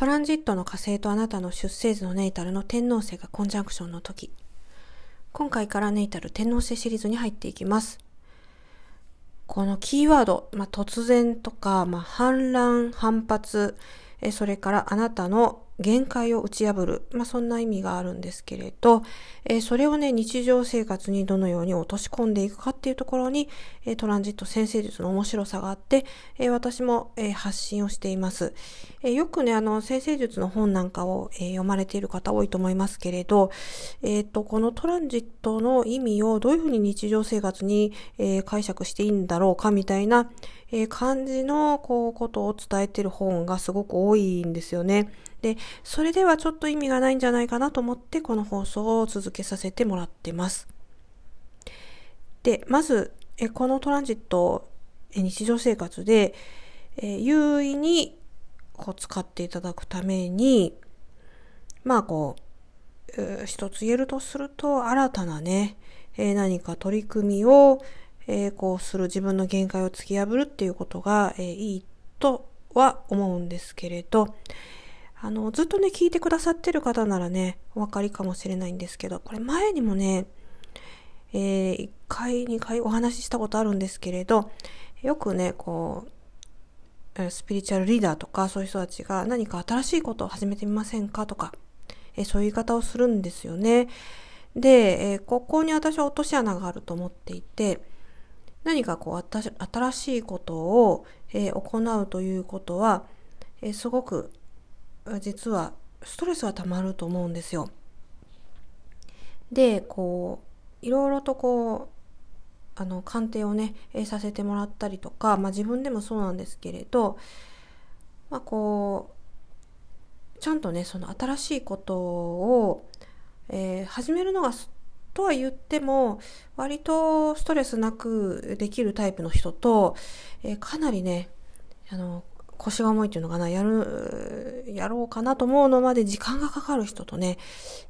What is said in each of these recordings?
トランジットの火星とあなたの出生図のネイタルの天王星がコンジャンクションの時。今回からネイタル天王星シリーズに入っていきます。このキーワード、まあ、突然とか、まあ、反乱、反発、えそれからあなたの限界を打ち破る。まあ、そんな意味があるんですけれど、えー、それをね、日常生活にどのように落とし込んでいくかっていうところに、えー、トランジット先生術の面白さがあって、えー、私も、え発信をしています。えよくね、あの、先生術の本なんかを、え読まれている方多いと思いますけれど、えっ、と、このトランジットの意味をどういうふうに日常生活に、え解釈していいんだろうかみたいな、え感じの、こう、ことを伝えている本がすごく多いんですよね。で、それではちょっと意味がないんじゃないかなと思ってこの放送を続けさせてもらってます。で、まず、えこのトランジット、え日常生活で、え優位にこう使っていただくために、まあこう、一つ言えるとすると、新たなね、え何か取り組みを、え、こうする自分の限界を突き破るっていうことが、え、いいとは思うんですけれど、あの、ずっとね、聞いてくださってる方ならね、お分かりかもしれないんですけど、これ前にもね、えー、1回、2回お話ししたことあるんですけれど、よくね、こう、スピリチュアルリーダーとかそういう人たちが何か新しいことを始めてみませんかとか、えー、そういう言い方をするんですよね。で、えー、ここに私は落とし穴があると思っていて、何かこう新しいことを、え、行うということは、え、すごく実はストレスが溜まると思うんですよ。でこういろいろとこうあの鑑定をね、えさせてもらったりとか、まあ、自分でもそうなんですけれど、まあ、こうちゃんとねその新しいことを、えー、始めるのがとは言っても割とストレスなくできるタイプの人と、えー、かなりねあの腰が重いっていうのかな、やる、やろうかなと思うのまで時間がかかる人とね、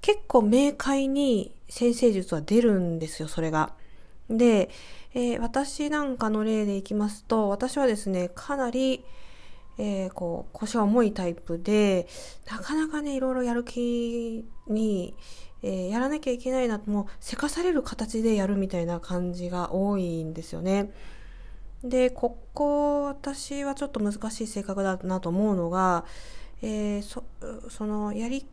結構明快に先生術は出るんですよ、それが。で、えー、私なんかの例でいきますと、私はですね、かなり、えー、こう、腰が重いタイプで、なかなかね、いろいろやる気に、えー、やらなきゃいけないなと、もう、せかされる形でやるみたいな感じが多いんですよね。でここ私はちょっと難しい性格だなと思うのが、えー、そそのやり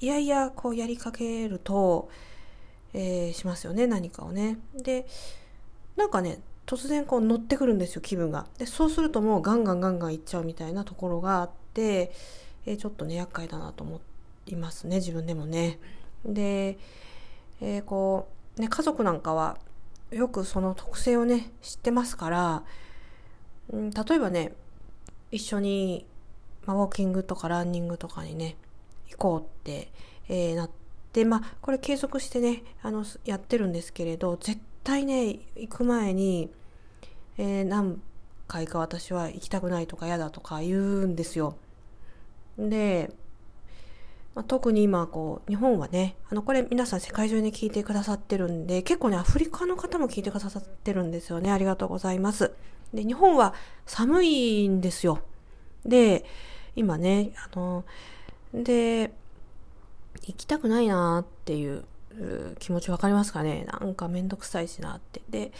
いやいやこうやりかけると、えー、しますよね何かをね。でなんかね突然こう乗ってくるんですよ気分が。でそうするともうガンガンガンガンいっちゃうみたいなところがあって、えー、ちょっとね厄介だなと思いますね自分でもね。で、えー、こうね家族なんかはよくその特性をね知ってますから、うん、例えばね一緒に、まあ、ウォーキングとかランニングとかにね行こうって、えー、なってまあこれ継続してねあのやってるんですけれど絶対ね行く前に、えー、何回か私は行きたくないとか嫌だとか言うんですよ。でまあ、特に今こう日本はねあのこれ皆さん世界中に聞いてくださってるんで結構ねアフリカの方も聞いてくださってるんですよね。ありがとうございます。で日本は寒いんですよ。で今ねあので行きたくないなっていう気持ち分かりますかね？なんかめんどくさいしなってで、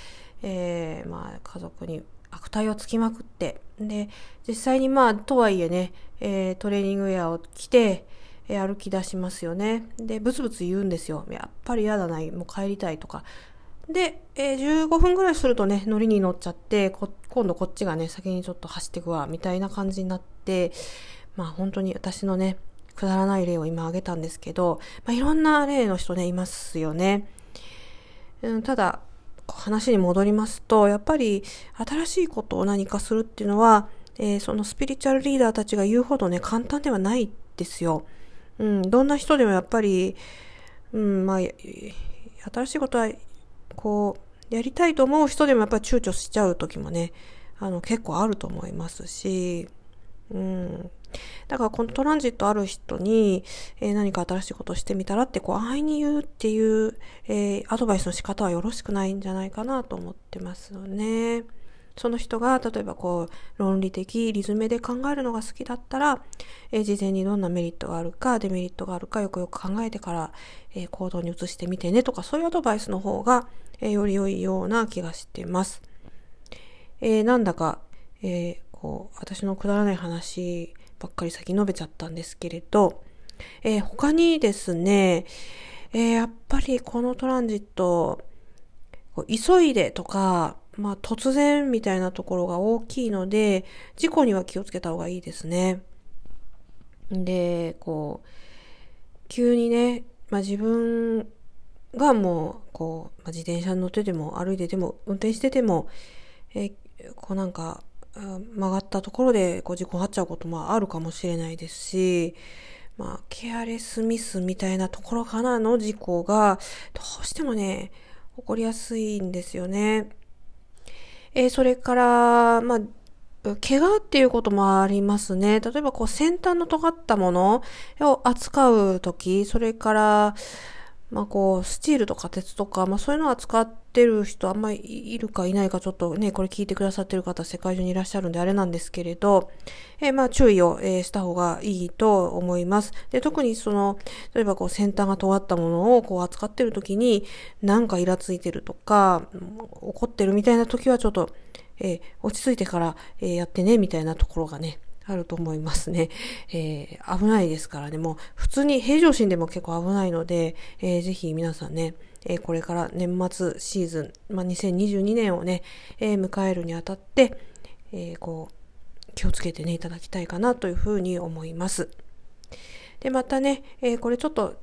えー、まあ家族に悪態をつきまくってで実際にまあとはいえね、えー、トレーニングウェアを着てえ歩き出しますよね。で、ブツブツ言うんですよ。やっぱり嫌だな、もう帰りたいとか。で、えー、15分ぐらいするとね、乗りに乗っちゃって、こ今度こっちがね、先にちょっと走ってくわ、みたいな感じになって、まあ本当に私のね、くだらない例を今挙げたんですけど、まあ、いろんな例の人ね、いますよね。うん、ただ、話に戻りますと、やっぱり新しいことを何かするっていうのは、えー、そのスピリチュアルリーダーたちが言うほどね、簡単ではないですよ。うん、どんな人でもやっぱり、うん、まあ、新しいことは、こう、やりたいと思う人でもやっぱり躊躇しちゃう時もね、あの、結構あると思いますし、うん。だからこのトランジットある人に、えー、何か新しいことをしてみたらってこう安易に言うっていう、えー、アドバイスの仕方はよろしくないんじゃないかなと思ってますよね。その人が例えばこう論理的リズムで考えるのが好きだったら、えー、事前にどんなメリットがあるかデメリットがあるかよくよく考えてから、えー、行動に移してみてねとかそういうアドバイスの方が、えー、より良いような気がしてます。え、なんだか、え、こう私のくだらない話ばっかり先述べちゃったんですけれど、え、他にですね、え、やっぱりこのトランジット、急いでとか、まあ突然みたいなところが大きいので、事故には気をつけた方がいいですね。で、こう、急にね、まあ自分がもう、こう、まあ、自転車に乗ってても歩いてても運転してても、え、こうなんか、曲がったところでこう事故に遭っちゃうこともあるかもしれないですし、まあ、ケアレスミスみたいなところからの事故が、どうしてもね、起こりやすいんですよね。えー、それから、まあ、怪我っていうこともありますね。例えばこう先端の尖ったものを扱うとき、それから、まあこう、スチールとか鉄とか、まあそういうのは使ってる人あんまりいるかいないかちょっとね、これ聞いてくださってる方世界中にいらっしゃるんであれなんですけれど、えー、まあ注意を、えー、した方がいいと思います。で、特にその、例えばこう先端が尖ったものをこう扱ってる時になんかイラついてるとか、怒ってるみたいな時はちょっと、えー、落ち着いてから、え、やってね、みたいなところがね、あると思いますね。えー、危ないですからね。もう普通に平常心でも結構危ないので、えー、ぜひ皆さんね、えー、これから年末シーズン、まあ、2022年をね、えー、迎えるにあたって、えー、こう、気をつけてね、いただきたいかなというふうに思います。で、またね、えー、これちょっと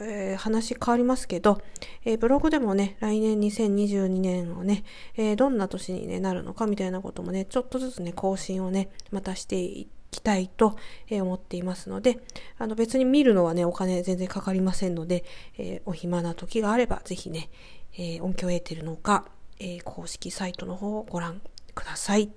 えー、話変わりますけど、えー、ブログでもね、来年2022年をね、えー、どんな年に、ね、なるのかみたいなこともね、ちょっとずつね、更新をね、またしていきたいと、思っていますので、あの別に見るのはね、お金全然かかりませんので、えお暇な時があれば、ぜひね、え音響エーテルのか、え公式サイトの方をご覧ください。